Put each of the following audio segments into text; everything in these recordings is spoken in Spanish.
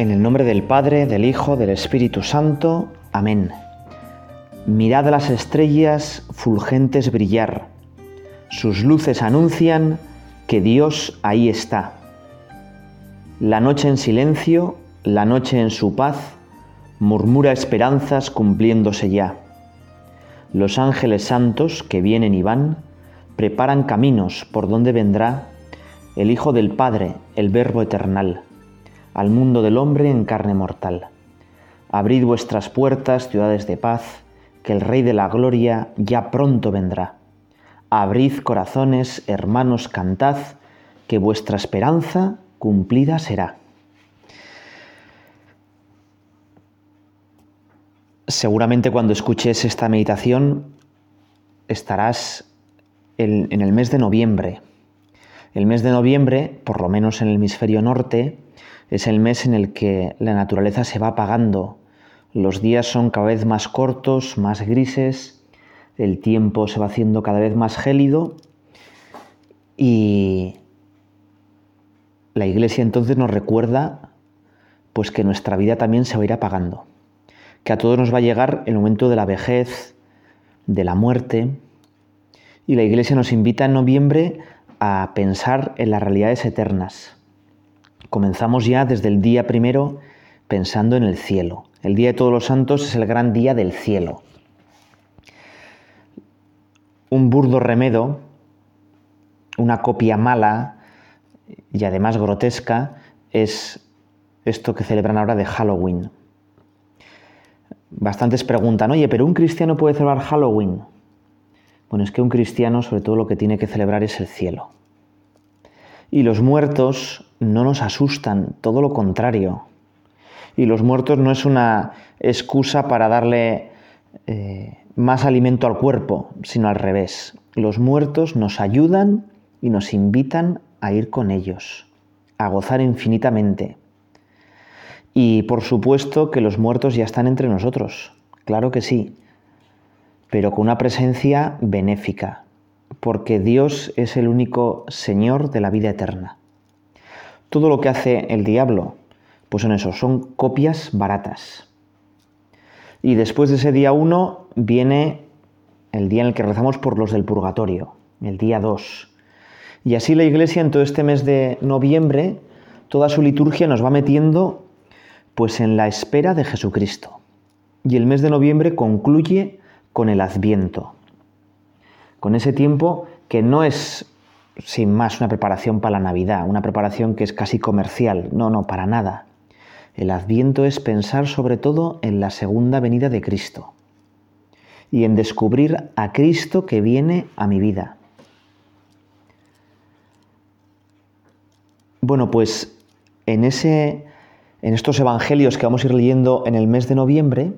En el nombre del Padre, del Hijo, del Espíritu Santo. Amén. Mirad las estrellas fulgentes brillar. Sus luces anuncian que Dios ahí está. La noche en silencio, la noche en su paz, murmura esperanzas cumpliéndose ya. Los ángeles santos que vienen y van, preparan caminos por donde vendrá el Hijo del Padre, el Verbo eternal al mundo del hombre en carne mortal. Abrid vuestras puertas, ciudades de paz, que el Rey de la Gloria ya pronto vendrá. Abrid corazones, hermanos, cantad, que vuestra esperanza cumplida será. Seguramente cuando escuches esta meditación estarás en, el mes de noviembre. El mes de noviembre, por lo menos en el hemisferio norte, es el mes en el que la naturaleza se va apagando. Los días son cada vez más cortos, más grises, el tiempo se va haciendo cada vez más gélido y la iglesia entonces nos recuerda pues que nuestra vida también se va a ir apagando, que a todos nos va a llegar el momento de la vejez, de la muerte, y la iglesia nos invita en noviembre a pensar en las realidades eternas Comenzamos ya desde el día primero pensando en el cielo. El Día de Todos los Santos es el gran día del cielo. Un burdo remedo, una copia mala y además grotesca, es esto que celebran ahora de Halloween. Bastantes preguntan, oye, pero un cristiano puede celebrar Halloween. Bueno, es que un cristiano sobre todo lo que tiene que celebrar es el cielo. Y los muertos no nos asustan, todo lo contrario. Y los muertos no es una excusa para darle eh, más alimento al cuerpo, sino al revés. Los muertos nos ayudan y nos invitan a ir con ellos, a gozar infinitamente. Y por supuesto que los muertos ya están entre nosotros, claro que sí, pero con una presencia benéfica, porque Dios es el único Señor de la vida eterna. Todo lo que hace el diablo, pues son eso, son copias baratas. Y después de ese día 1 viene el día en el que rezamos por los del purgatorio, el día 2. Y así la Iglesia en todo este mes de noviembre, toda su liturgia nos va metiendo pues en la espera de Jesucristo. Y el mes de noviembre concluye con el Adviento, con ese tiempo que no es sin más una preparación para la Navidad, una preparación que es casi comercial. No, no, para nada. El adviento es pensar sobre todo en la segunda venida de Cristo y en descubrir a Cristo que viene a mi vida. Bueno, pues en, ese, en estos evangelios que vamos a ir leyendo en el mes de noviembre,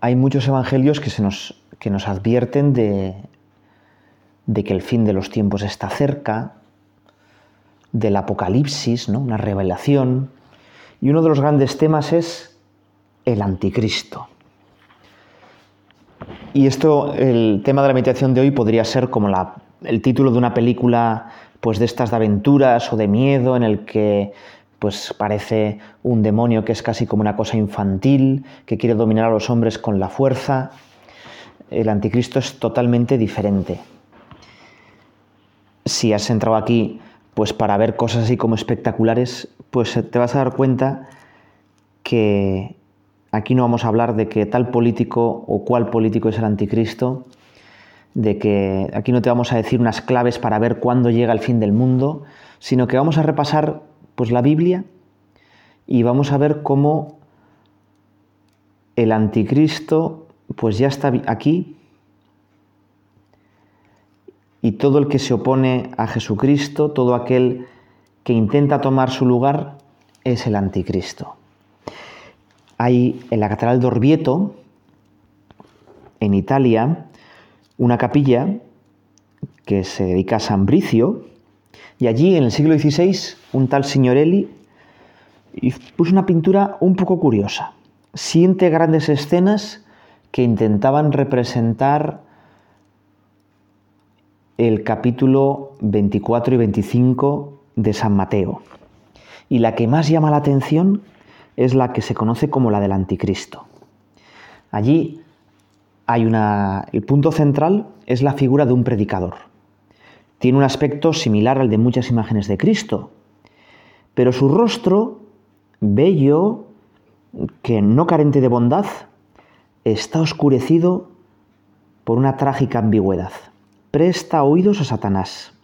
hay muchos evangelios que, se nos, que nos advierten de, de que el fin de los tiempos está cerca, del apocalipsis, ¿no? una revelación, y uno de los grandes temas es el anticristo. Y esto, el tema de la meditación de hoy podría ser como la, el título de una película pues de estas de aventuras o de miedo en el que pues parece un demonio que es casi como una cosa infantil, que quiere dominar a los hombres con la fuerza. El anticristo es totalmente diferente si has entrado aquí pues para ver cosas así como espectaculares, pues te vas a dar cuenta que aquí no vamos a hablar de que tal político o cual político es el anticristo, de que aquí no te vamos a decir unas claves para ver cuándo llega el fin del mundo, sino que vamos a repasar pues la Biblia y vamos a ver cómo el anticristo pues ya está aquí y todo el que se opone a Jesucristo, todo aquel que intenta tomar su lugar, es el anticristo. Hay en la Catedral de Orvieto, en Italia, una capilla que se dedica a San Bricio, y allí en el siglo XVI un tal Signorelli puso una pintura un poco curiosa. Siente grandes escenas que intentaban representar el capítulo 24 y 25 de San Mateo. y la que más llama la atención es la que se conoce como la del anticristo. Allí hay una. El punto central es la figura de un predicador. Tiene un aspecto similar al de muchas imágenes de Cristo, pero su rostro, bello, que no carente de bondad, está oscurecido por una trágica ambigüedad. Presta oídos a Satanás.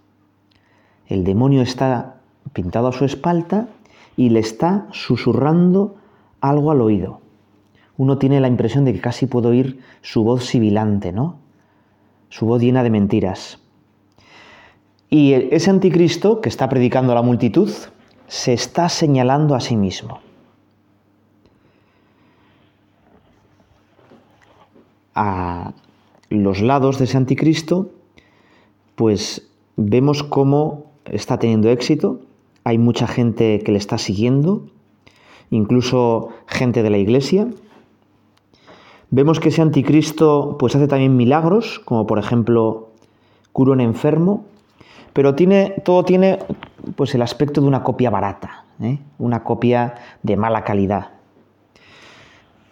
El demonio está pintado a su espalda y le está susurrando algo al oído. Uno tiene la impresión de que casi puede oír su voz sibilante, ¿no? Su voz llena de mentiras. Y ese anticristo que está predicando a la multitud se está señalando a sí mismo. A los lados de ese anticristo, pues vemos cómo está teniendo éxito, hay mucha gente que le está siguiendo, incluso gente de la iglesia. Vemos que ese anticristo pues hace también milagros, como por ejemplo cura un enfermo, pero tiene, todo tiene pues el aspecto de una copia barata, ¿eh? una copia de mala calidad.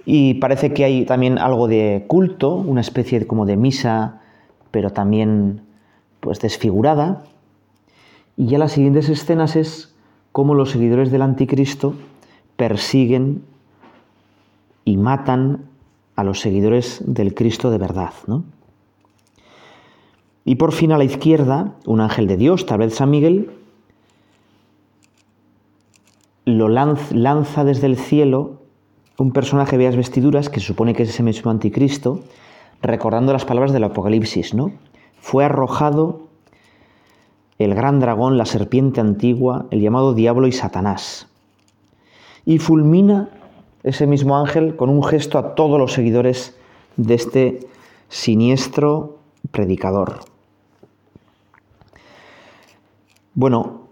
Y parece que hay también algo de culto, una especie como de misa, pero también pues desfigurada. Y ya las siguientes escenas es cómo los seguidores del anticristo persiguen y matan a los seguidores del Cristo de verdad. Y por fin a la izquierda, un ángel de Dios, tal vez San Miguel, lo lanza desde el cielo un personaje de las vestiduras, que se supone que es ese mismo anticristo, recordando las palabras del Apocalipsis, ¿no? Fue arrojado el gran dragón, la serpiente antigua, el llamado diablo y Satanás. Y fulmina ese mismo ángel con un gesto a todos los seguidores de este siniestro predicador. Bueno,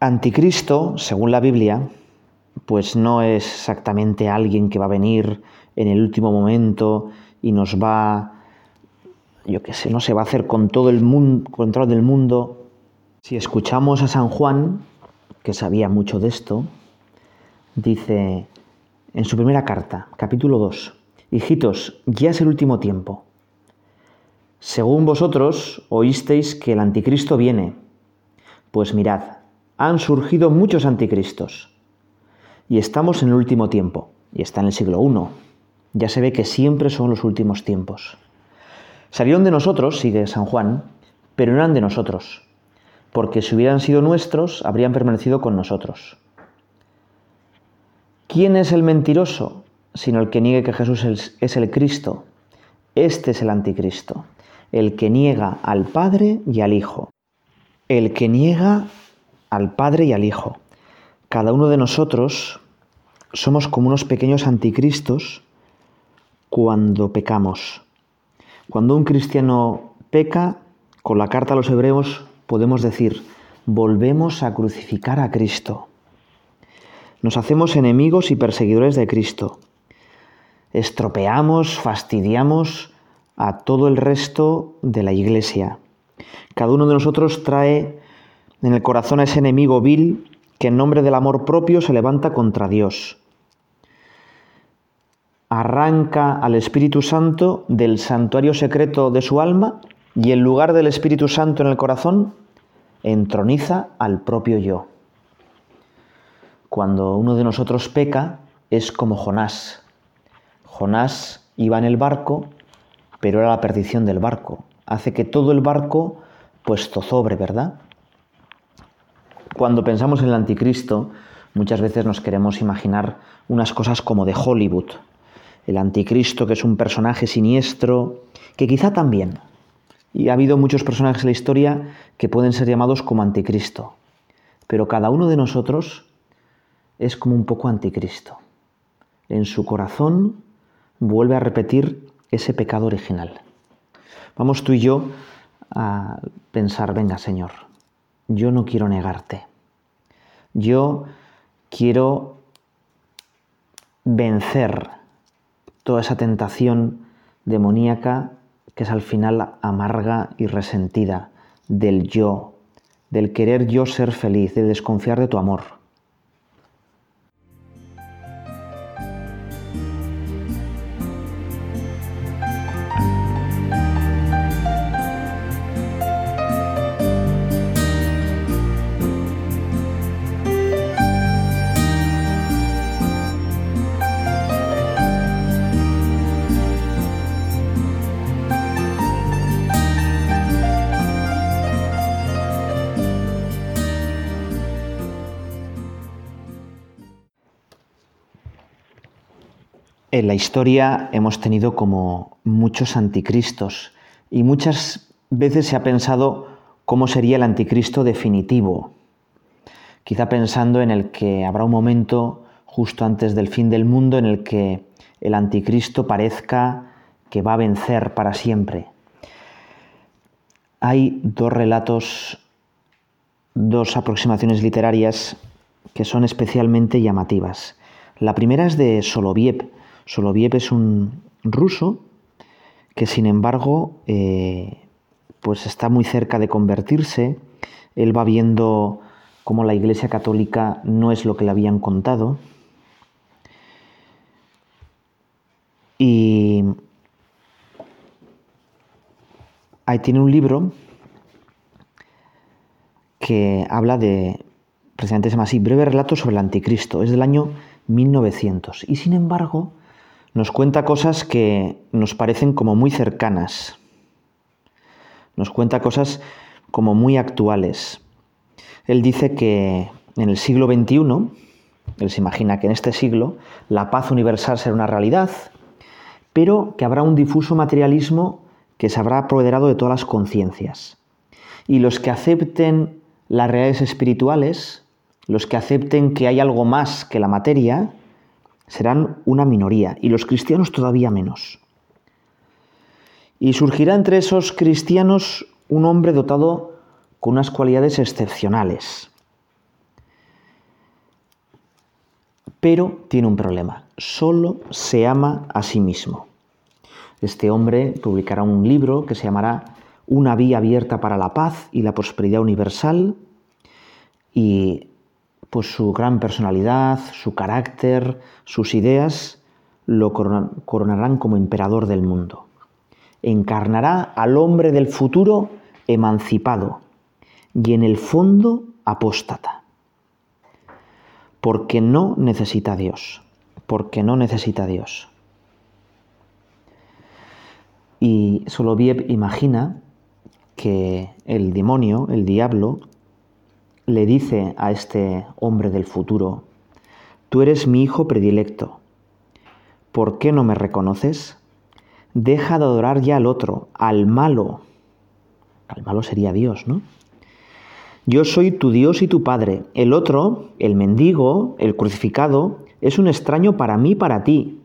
anticristo, según la Biblia, pues no es exactamente alguien que va a venir en el último momento y nos va yo qué sé, no se va a hacer con todo el mundo, control del mundo. Si escuchamos a San Juan, que sabía mucho de esto, dice en su primera carta, capítulo 2, Hijitos, ya es el último tiempo. Según vosotros oísteis que el anticristo viene. Pues mirad, han surgido muchos anticristos. Y estamos en el último tiempo, y está en el siglo I. Ya se ve que siempre son los últimos tiempos. Salieron de nosotros, sigue San Juan, pero no eran de nosotros, porque si hubieran sido nuestros, habrían permanecido con nosotros. ¿Quién es el mentiroso? Sino el que niegue que Jesús es el Cristo. Este es el anticristo, el que niega al Padre y al Hijo. El que niega al Padre y al Hijo. Cada uno de nosotros somos como unos pequeños anticristos cuando pecamos. Cuando un cristiano peca, con la carta a los hebreos podemos decir, volvemos a crucificar a Cristo. Nos hacemos enemigos y perseguidores de Cristo. Estropeamos, fastidiamos a todo el resto de la iglesia. Cada uno de nosotros trae en el corazón a ese enemigo vil que en nombre del amor propio se levanta contra Dios arranca al Espíritu Santo del santuario secreto de su alma y en lugar del Espíritu Santo en el corazón, entroniza al propio yo. Cuando uno de nosotros peca, es como Jonás. Jonás iba en el barco, pero era la perdición del barco. Hace que todo el barco pues zozobre, ¿verdad? Cuando pensamos en el anticristo, muchas veces nos queremos imaginar unas cosas como de Hollywood, el anticristo, que es un personaje siniestro, que quizá también. Y ha habido muchos personajes en la historia que pueden ser llamados como anticristo. Pero cada uno de nosotros es como un poco anticristo. En su corazón vuelve a repetir ese pecado original. Vamos tú y yo a pensar, venga Señor, yo no quiero negarte. Yo quiero vencer toda esa tentación demoníaca que es al final amarga y resentida del yo, del querer yo ser feliz, de desconfiar de tu amor. En la historia hemos tenido como muchos anticristos y muchas veces se ha pensado cómo sería el anticristo definitivo. Quizá pensando en el que habrá un momento justo antes del fin del mundo en el que el anticristo parezca que va a vencer para siempre. Hay dos relatos, dos aproximaciones literarias que son especialmente llamativas. La primera es de Soloviev, Soloviev es un ruso que sin embargo eh, pues está muy cerca de convertirse. Él va viendo cómo la Iglesia Católica no es lo que le habían contado. Y ahí tiene un libro que habla de, precisamente se llama así, Breve Relato sobre el Anticristo. Es del año 1900. Y sin embargo, nos cuenta cosas que nos parecen como muy cercanas. Nos cuenta cosas como muy actuales. Él dice que en el siglo XXI, él se imagina que en este siglo la paz universal será una realidad, pero que habrá un difuso materialismo que se habrá apoderado de todas las conciencias. Y los que acepten las realidades espirituales, los que acepten que hay algo más que la materia, serán una minoría y los cristianos todavía menos. Y surgirá entre esos cristianos un hombre dotado con unas cualidades excepcionales. Pero tiene un problema, solo se ama a sí mismo. Este hombre publicará un libro que se llamará Una vía abierta para la paz y la prosperidad universal y pues su gran personalidad, su carácter, sus ideas lo coronarán como emperador del mundo. Encarnará al hombre del futuro emancipado y en el fondo apóstata. Porque no necesita a Dios, porque no necesita a Dios. Y Soloviev imagina que el demonio, el diablo, le dice a este hombre del futuro, Tú eres mi hijo predilecto. ¿Por qué no me reconoces? Deja de adorar ya al otro, al malo. Al malo sería Dios, ¿no? Yo soy tu Dios y tu Padre. El otro, el mendigo, el crucificado, es un extraño para mí, para ti.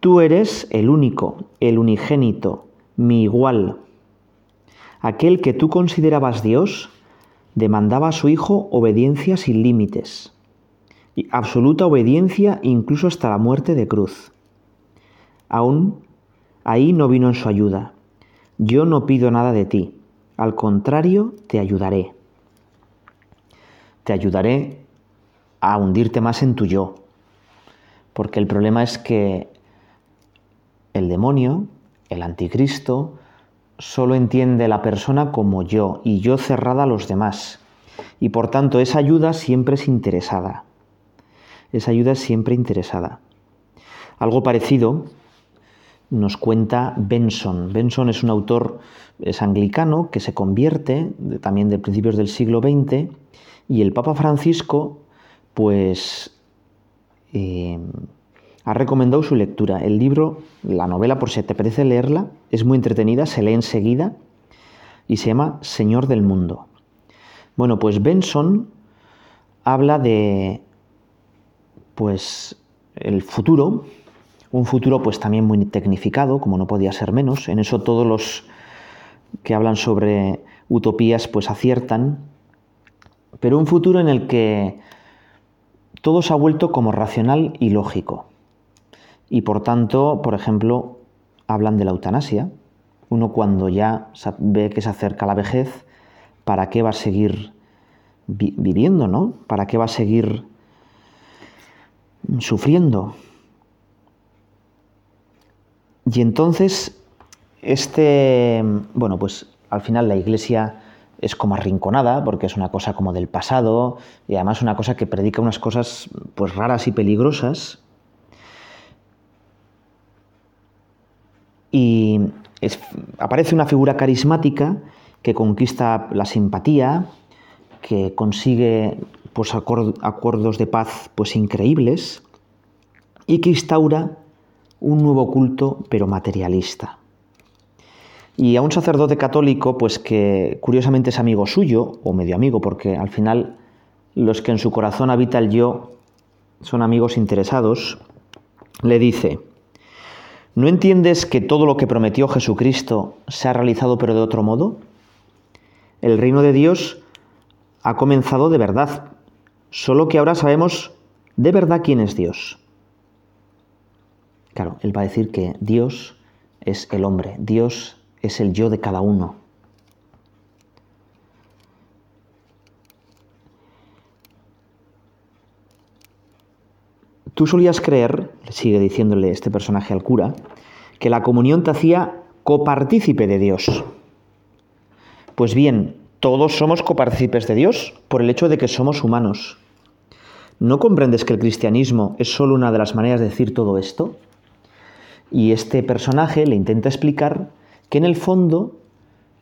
Tú eres el único, el unigénito, mi igual, Aquel que tú considerabas Dios demandaba a su Hijo obediencia sin límites, y absoluta obediencia incluso hasta la muerte de cruz. Aún ahí no vino en su ayuda. Yo no pido nada de ti, al contrario, te ayudaré. Te ayudaré a hundirte más en tu yo, porque el problema es que el demonio, el anticristo, solo entiende la persona como yo y yo cerrada a los demás. Y por tanto esa ayuda siempre es interesada. Esa ayuda es siempre interesada. Algo parecido nos cuenta Benson. Benson es un autor, es anglicano, que se convierte también de principios del siglo XX y el Papa Francisco, pues, eh, ha recomendado su lectura. El libro, la novela, por si te parece leerla, es muy entretenida, se lee enseguida y se llama Señor del Mundo. Bueno, pues Benson habla de pues el futuro, un futuro pues también muy tecnificado, como no podía ser menos. En eso todos los que hablan sobre utopías pues aciertan, pero un futuro en el que todo se ha vuelto como racional y lógico y por tanto, por ejemplo, hablan de la eutanasia, uno cuando ya ve que se acerca la vejez, ¿para qué va a seguir viviendo, no? ¿Para qué va a seguir sufriendo? Y entonces, este, bueno, pues al final la iglesia es como arrinconada, porque es una cosa como del pasado, y además una cosa que predica unas cosas pues raras y peligrosas. Y aparece una figura carismática que conquista la simpatía, que consigue pues, acuerdos de paz pues, increíbles y que instaura un nuevo culto pero materialista. Y a un sacerdote católico, pues que curiosamente es amigo suyo, o medio amigo, porque al final los que en su corazón habita el yo son amigos interesados, le dice, ¿no entiendes que todo lo que prometió Jesucristo se ha realizado pero de otro modo? El reino de Dios ha comenzado de verdad, solo que ahora sabemos de verdad quién es Dios. Claro, él va a decir que Dios es el hombre, Dios es el yo de cada uno. Tú solías creer, sigue diciéndole este personaje al cura, que la comunión te hacía copartícipe de Dios. Pues bien, todos somos copartícipes de Dios por el hecho de que somos humanos. ¿No comprendes que el cristianismo es solo una de las maneras de decir todo esto? Y este personaje le intenta explicar que en el fondo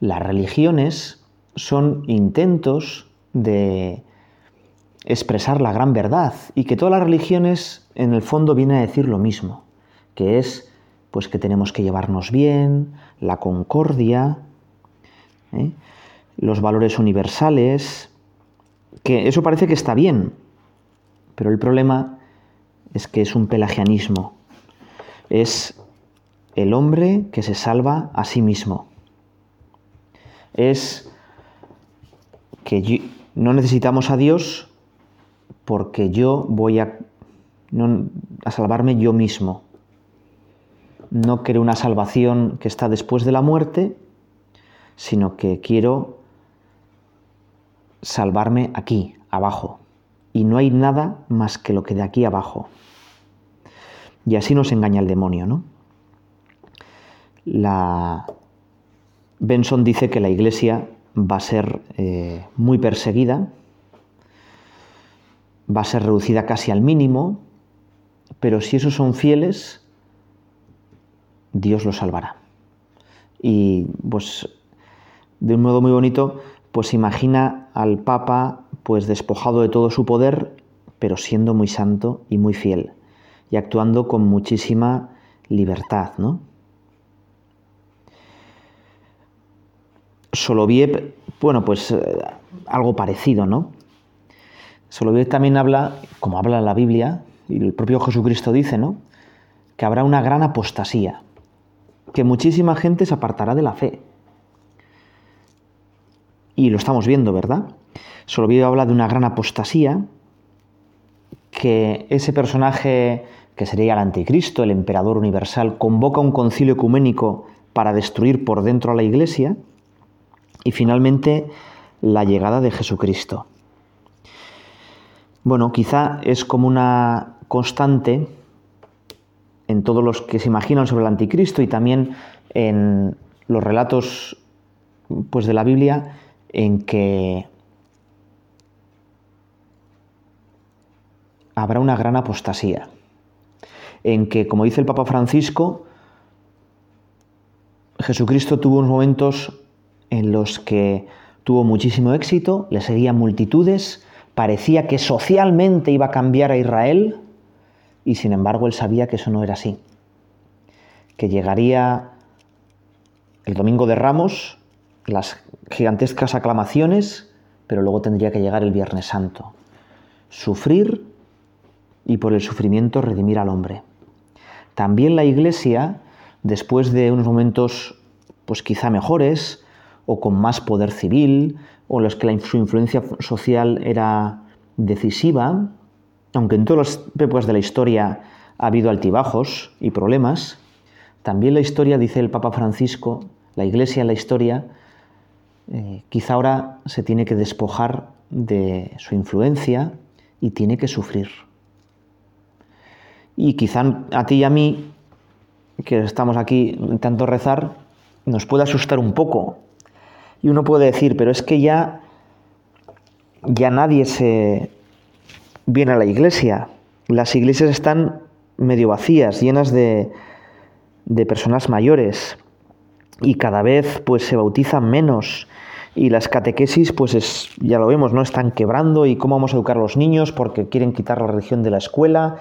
las religiones son intentos de expresar la gran verdad y que todas las religiones en el fondo vienen a decir lo mismo, que es pues que tenemos que llevarnos bien, la concordia, ¿eh? los valores universales, que eso parece que está bien, pero el problema es que es un pelagianismo, es el hombre que se salva a sí mismo, es que no necesitamos a Dios porque yo voy a, a salvarme yo mismo. No quiero una salvación que está después de la muerte, sino que quiero salvarme aquí, abajo. Y no hay nada más que lo que de aquí abajo. Y así nos engaña el demonio, ¿no? La... Benson dice que la iglesia va a ser eh, muy perseguida, va a ser reducida casi al mínimo, pero si esos son fieles, Dios los salvará. Y pues de un modo muy bonito pues imagina al Papa pues despojado de todo su poder, pero siendo muy santo y muy fiel, y actuando con muchísima libertad, ¿no? Soloviev, bueno, pues eh, algo parecido, ¿no? Soloviev también habla, como habla la Biblia, y el propio Jesucristo dice, ¿no? Que habrá una gran apostasía, que muchísima gente se apartará de la fe, y lo estamos viendo, ¿verdad? Soloviev habla de una gran apostasía, que ese personaje que sería el anticristo, el emperador universal, convoca un concilio ecuménico para destruir por dentro a la iglesia y finalmente la llegada de Jesucristo. Bueno, quizá es como una constante en todos los que se imaginan sobre el anticristo y también en los relatos pues, de la Biblia en que habrá una gran apostasía, en que, como dice el Papa Francisco, Jesucristo tuvo unos momentos en los que tuvo muchísimo éxito, le seguían multitudes, parecía que socialmente iba a cambiar a Israel y sin embargo él sabía que eso no era así, que llegaría el domingo de Ramos, las gigantescas aclamaciones, pero luego tendría que llegar el Viernes Santo. Sufrir y por el sufrimiento redimir al hombre. También la Iglesia, después de unos momentos pues quizá mejores o con más poder civil, o los que su influencia social era decisiva, aunque en todas las épocas de la historia ha habido altibajos y problemas, también la historia, dice el Papa Francisco, la iglesia en la historia, eh, quizá ahora se tiene que despojar de su influencia y tiene que sufrir. Y quizá a ti y a mí, que estamos aquí tanto rezar, nos puede asustar un poco. Y uno puede decir, pero es que ya, ya nadie se viene a la iglesia. Las iglesias están medio vacías, llenas de, de personas mayores. Y cada vez pues se bautizan menos. Y las catequesis pues es, ya lo vemos, no están quebrando. Y cómo vamos a educar a los niños porque quieren quitar la religión de la escuela.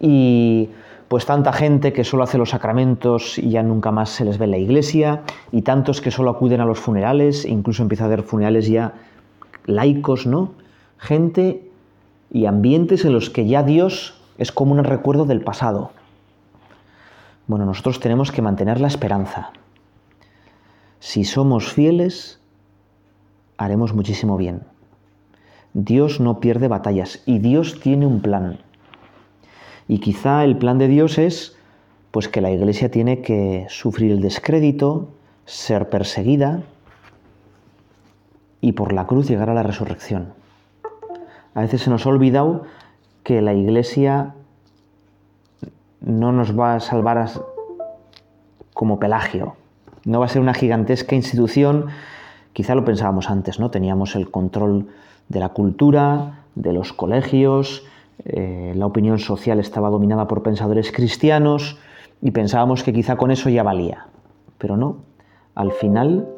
Y pues tanta gente que solo hace los sacramentos y ya nunca más se les ve en la iglesia y tantos que solo acuden a los funerales, incluso empieza a haber funerales ya laicos, ¿no? Gente y ambientes en los que ya Dios es como un recuerdo del pasado. Bueno, nosotros tenemos que mantener la esperanza. Si somos fieles, haremos muchísimo bien. Dios no pierde batallas y Dios tiene un plan. Y quizá el plan de Dios es pues que la iglesia tiene que sufrir el descrédito, ser perseguida y por la cruz llegar a la resurrección. A veces se nos ha olvidado que la iglesia no nos va a salvar como Pelagio, no va a ser una gigantesca institución, quizá lo pensábamos antes, ¿no? Teníamos el control de la cultura, de los colegios, eh, la opinión social estaba dominada por pensadores cristianos y pensábamos que quizá con eso ya valía. Pero no, al final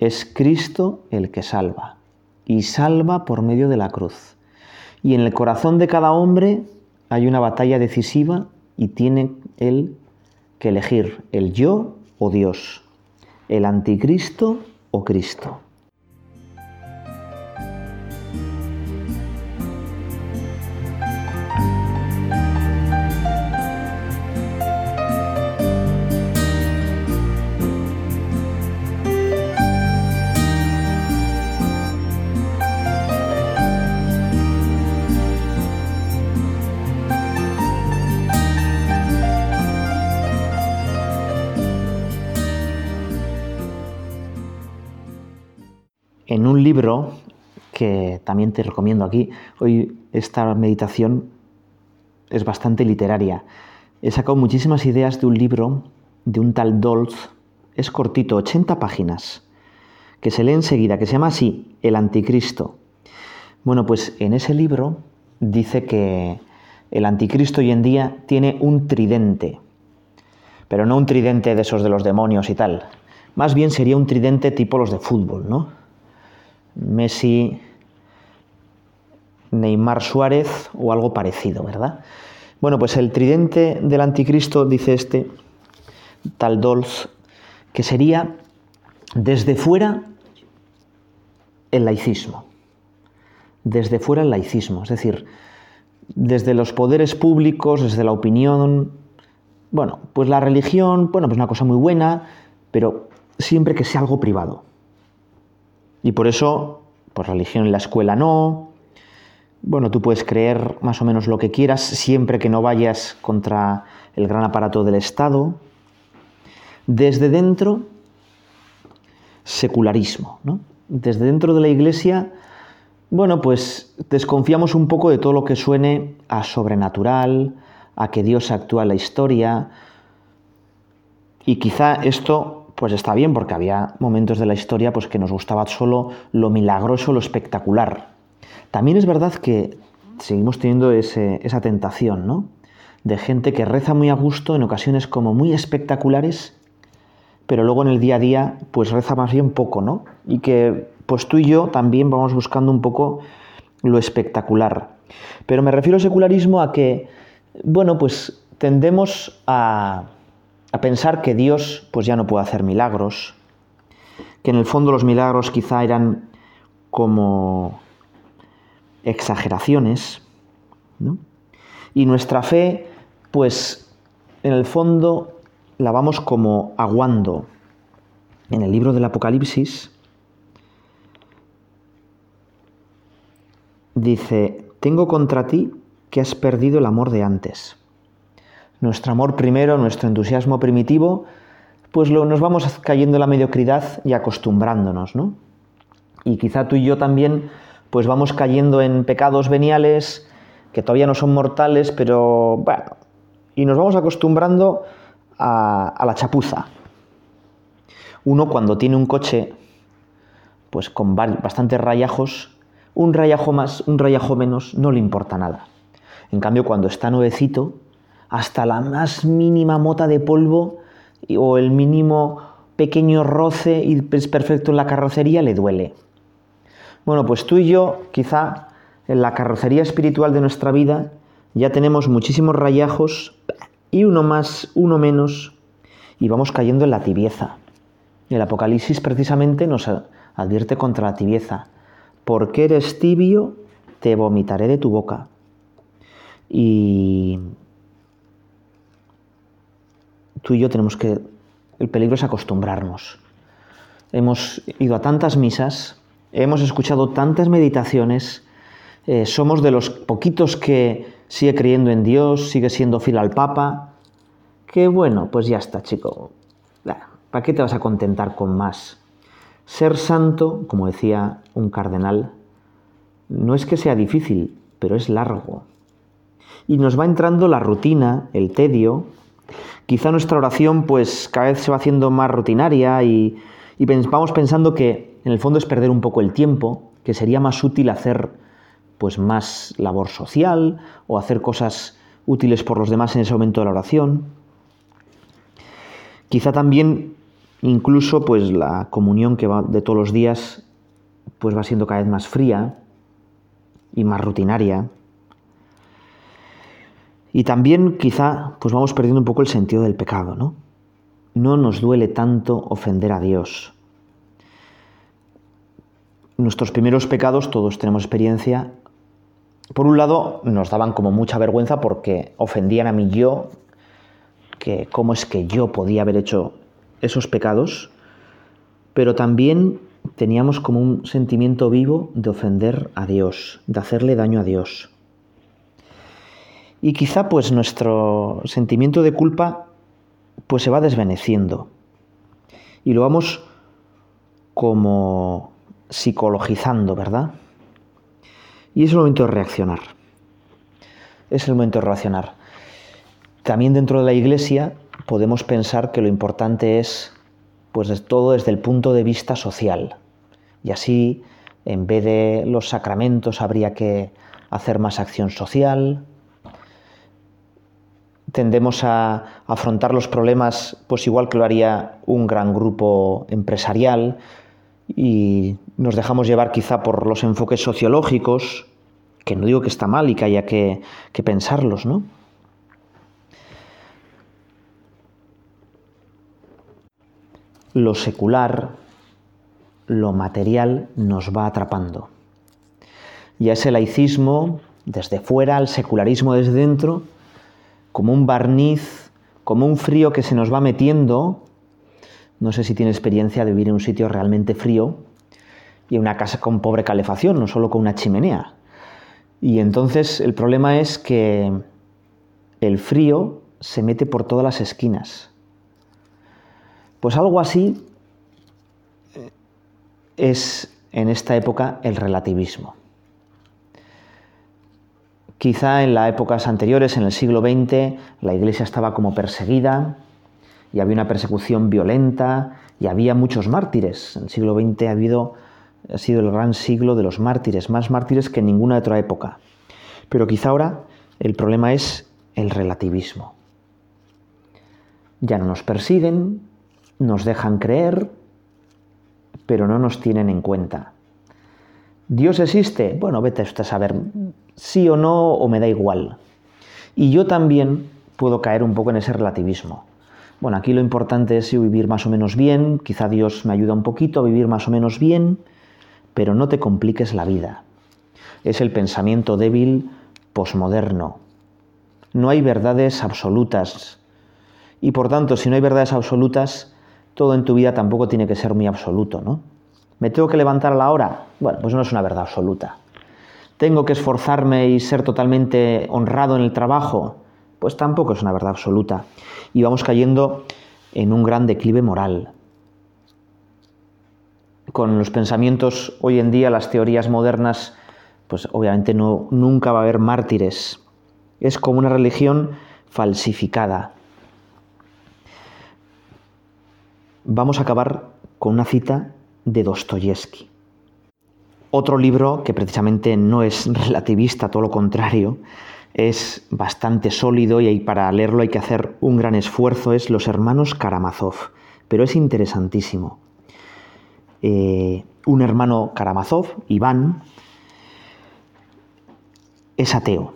es Cristo el que salva y salva por medio de la cruz. Y en el corazón de cada hombre hay una batalla decisiva y tiene él que elegir el yo o Dios, el anticristo o Cristo. Que también te recomiendo aquí, hoy esta meditación es bastante literaria. He sacado muchísimas ideas de un libro de un tal Dolz, es cortito, 80 páginas, que se lee enseguida, que se llama así, El Anticristo. Bueno, pues en ese libro dice que el Anticristo hoy en día tiene un tridente, pero no un tridente de esos de los demonios y tal. Más bien sería un tridente tipo los de fútbol, ¿no? Messi, Neymar Suárez o algo parecido, ¿verdad? Bueno, pues el tridente del anticristo, dice este tal Dolz, que sería desde fuera el laicismo. Desde fuera el laicismo, es decir, desde los poderes públicos, desde la opinión. Bueno, pues la religión, bueno, pues una cosa muy buena, pero siempre que sea algo privado. Y por eso, pues religión en la escuela no. Bueno, tú puedes creer más o menos lo que quieras siempre que no vayas contra el gran aparato del Estado. Desde dentro, secularismo. ¿no? Desde dentro de la iglesia, bueno, pues desconfiamos un poco de todo lo que suene a sobrenatural, a que Dios actúa en la historia. Y quizá esto pues está bien, porque había momentos de la historia pues, que nos gustaba solo lo milagroso, lo espectacular. También es verdad que seguimos teniendo esa tentación, ¿no? De gente que reza muy a gusto, en ocasiones como muy espectaculares, pero luego en el día a día pues reza más bien poco, ¿no? Y que pues tú y yo también vamos buscando un poco lo espectacular. Pero me refiero al secularismo a que, bueno, pues tendemos a a pensar que Dios pues ya no puede hacer milagros, que en el fondo los milagros quizá eran como exageraciones, ¿no? Y nuestra fe, pues en el fondo la vamos como aguando. En el libro del Apocalipsis dice, tengo contra ti que has perdido el amor de antes nuestro amor primero, nuestro entusiasmo primitivo, pues nos vamos cayendo en la mediocridad y acostumbrándonos, ¿no? Y quizá tú y yo también, pues vamos cayendo en pecados veniales que todavía no son mortales, pero bueno, y nos vamos acostumbrando a, a la chapuza. Uno cuando tiene un coche, pues con bastantes rayajos, un rayajo más, un rayajo menos, no le importa nada. En cambio, cuando está nuevecito, hasta la más mínima mota de polvo o el mínimo pequeño roce y es perfecto en la carrocería le duele. Bueno, pues tú y yo, quizá en la carrocería espiritual de nuestra vida, ya tenemos muchísimos rayajos y uno más, uno menos, y vamos cayendo en la tibieza. El Apocalipsis precisamente nos advierte contra la tibieza. Porque eres tibio, te vomitaré de tu boca. Y tú y yo tenemos que... El peligro es acostumbrarnos. Hemos ido a tantas misas, hemos escuchado tantas meditaciones, eh, somos de los poquitos que sigue creyendo en Dios, sigue siendo fiel al Papa, que bueno, pues ya está, chico. ¿Para qué te vas a contentar con más? Ser santo, como decía un cardenal, no es que sea difícil, pero es largo. Y nos va entrando la rutina, el tedio. Quizá nuestra oración pues cada vez se va haciendo más rutinaria y, vamos pensando que en el fondo es perder un poco el tiempo, que sería más útil hacer pues más labor social o hacer cosas útiles por los demás en ese momento de la oración. Quizá también incluso pues la comunión que va de todos los días pues va siendo cada vez más fría y más rutinaria. Y también quizá pues vamos perdiendo un poco el sentido del pecado, ¿no? No nos duele tanto ofender a Dios. Nuestros primeros pecados, todos tenemos experiencia, por un lado nos daban como mucha vergüenza porque ofendían a mi yo, que cómo es que yo podía haber hecho esos pecados, pero también teníamos como un sentimiento vivo de ofender a Dios, de hacerle daño a Dios. Y quizá pues nuestro sentimiento de culpa pues se va desvaneciendo y lo vamos como psicologizando, ¿verdad? Y es el momento de reaccionar. Es el momento de reaccionar. También dentro de la iglesia podemos pensar que lo importante es pues todo desde el punto de vista social. Y así, en vez de los sacramentos, habría que hacer más acción social. Tendemos a afrontar los problemas pues igual que lo haría un gran grupo empresarial y nos dejamos llevar quizá por los enfoques sociológicos, que no digo que está mal y que haya que, que pensarlos, ¿no? lo secular, lo material nos va atrapando. Y a ese laicismo, desde fuera, al secularismo desde dentro, como un barniz, como un frío que se nos va metiendo. No sé si tiene experiencia de vivir en un sitio realmente frío y en una casa con pobre calefacción, no solo con una chimenea. Y entonces el problema es que el frío se mete por todas las esquinas pues algo así es en esta época el relativismo. Quizá en las épocas anteriores, en el siglo XX, la iglesia estaba como perseguida y había una persecución violenta y había muchos mártires. En el siglo XX ha, sido el gran siglo de los mártires, más mártires que en ninguna otra época. Pero quizá ahora el problema es el relativismo. Ya no nos persiguen, nos dejan creer, pero no nos tienen en cuenta. ¿Dios existe? Bueno, vete a saber sí o no o me da igual. Y yo también puedo caer un poco en ese relativismo. Bueno, aquí lo importante es vivir más o menos bien, quizá Dios me ayuda un poquito a vivir más o menos bien, pero no te compliques la vida. Es el pensamiento débil posmoderno. No hay verdades absolutas. Y por tanto, si no hay verdades absolutas, todo en tu vida tampoco tiene que ser muy absoluto, ¿no? ¿Me tengo que levantar a la hora? Bueno, pues no es una verdad absoluta. ¿Tengo que esforzarme y ser totalmente honrado en el trabajo? Pues tampoco es una verdad absoluta. Y vamos cayendo en un gran declive moral. Con los pensamientos hoy en día, las teorías modernas, pues obviamente no, nunca va a haber mártires. Es como una religión falsificada. Vamos a acabar con una cita de Dostoyevsky. Otro libro que precisamente no es relativista, todo lo contrario, es bastante sólido y para leerlo hay que hacer un gran esfuerzo, es Los Hermanos Karamazov, pero es interesantísimo. Eh, un hermano Karamazov, Iván, es ateo.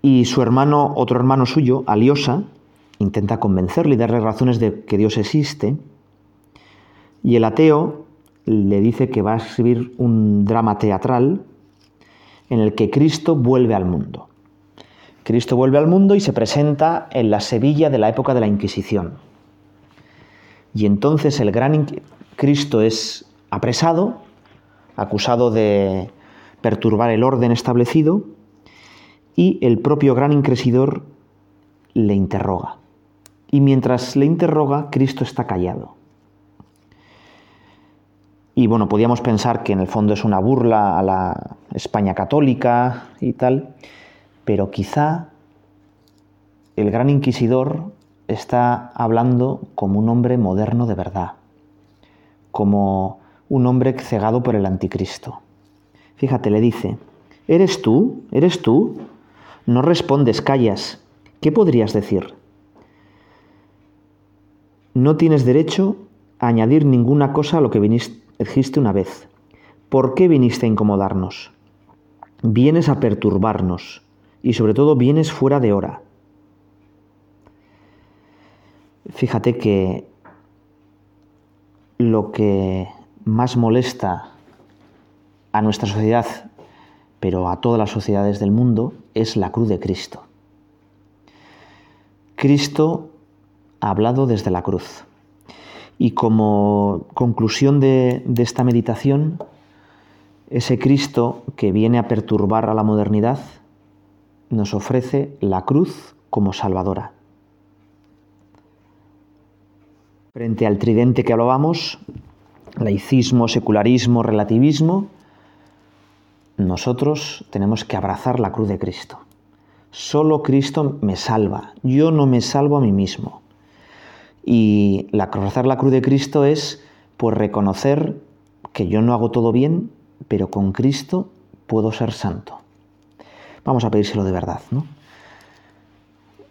Y su hermano, otro hermano suyo, Aliosa, intenta convencerle y darle razones de que Dios existe. Y el ateo le dice que va a escribir un drama teatral en el que Cristo vuelve al mundo. Cristo vuelve al mundo y se presenta en la Sevilla de la época de la Inquisición. Y entonces el gran Cristo es apresado, acusado de perturbar el orden establecido, y el propio gran inquisidor le interroga. Y mientras le interroga, Cristo está callado. Y bueno, podíamos pensar que en el fondo es una burla a la España católica y tal, pero quizá el gran inquisidor está hablando como un hombre moderno de verdad, como un hombre cegado por el anticristo. Fíjate, le dice, ¿eres tú? ¿Eres tú? No respondes, callas. ¿Qué podrías decir? No tienes derecho a añadir ninguna cosa a lo que viniste dijiste una vez, ¿por qué viniste a incomodarnos? Vienes a perturbarnos y sobre todo vienes fuera de hora. Fíjate que lo que más molesta a nuestra sociedad, pero a todas las sociedades del mundo, es la cruz de Cristo. Cristo ha hablado desde la cruz. Y como conclusión de, esta meditación, ese Cristo que viene a perturbar a la modernidad nos ofrece la cruz como salvadora. Frente al tridente que hablábamos, laicismo, secularismo, relativismo, nosotros tenemos que abrazar la cruz de Cristo. Solo Cristo me salva, yo no me salvo a mí mismo. Y la, la cruz de Cristo es pues reconocer que yo no hago todo bien, pero con Cristo puedo ser santo. Vamos a pedírselo de verdad, ¿no?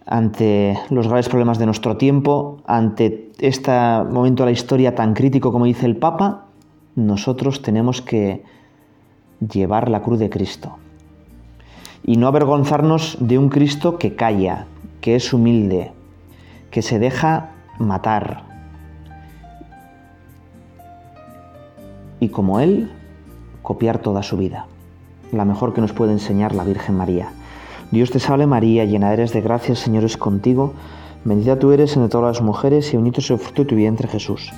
Ante los graves problemas de nuestro tiempo, ante este momento de la historia tan crítico como dice el Papa, nosotros tenemos que llevar la cruz de Cristo. Y no avergonzarnos de un Cristo que calla, que es humilde, que se deja matar. Y como Él, copiar toda su vida. La mejor que nos puede enseñar la Virgen María. Dios te salve María, llena eres de gracia, el Señor es contigo. Bendita tú eres entre todas las mujeres y bendito es el fruto de tu vientre Jesús.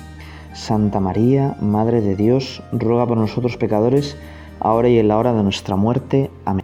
Santa María, Madre de Dios, ruega por nosotros pecadores, ahora y en la hora de nuestra muerte. Amén.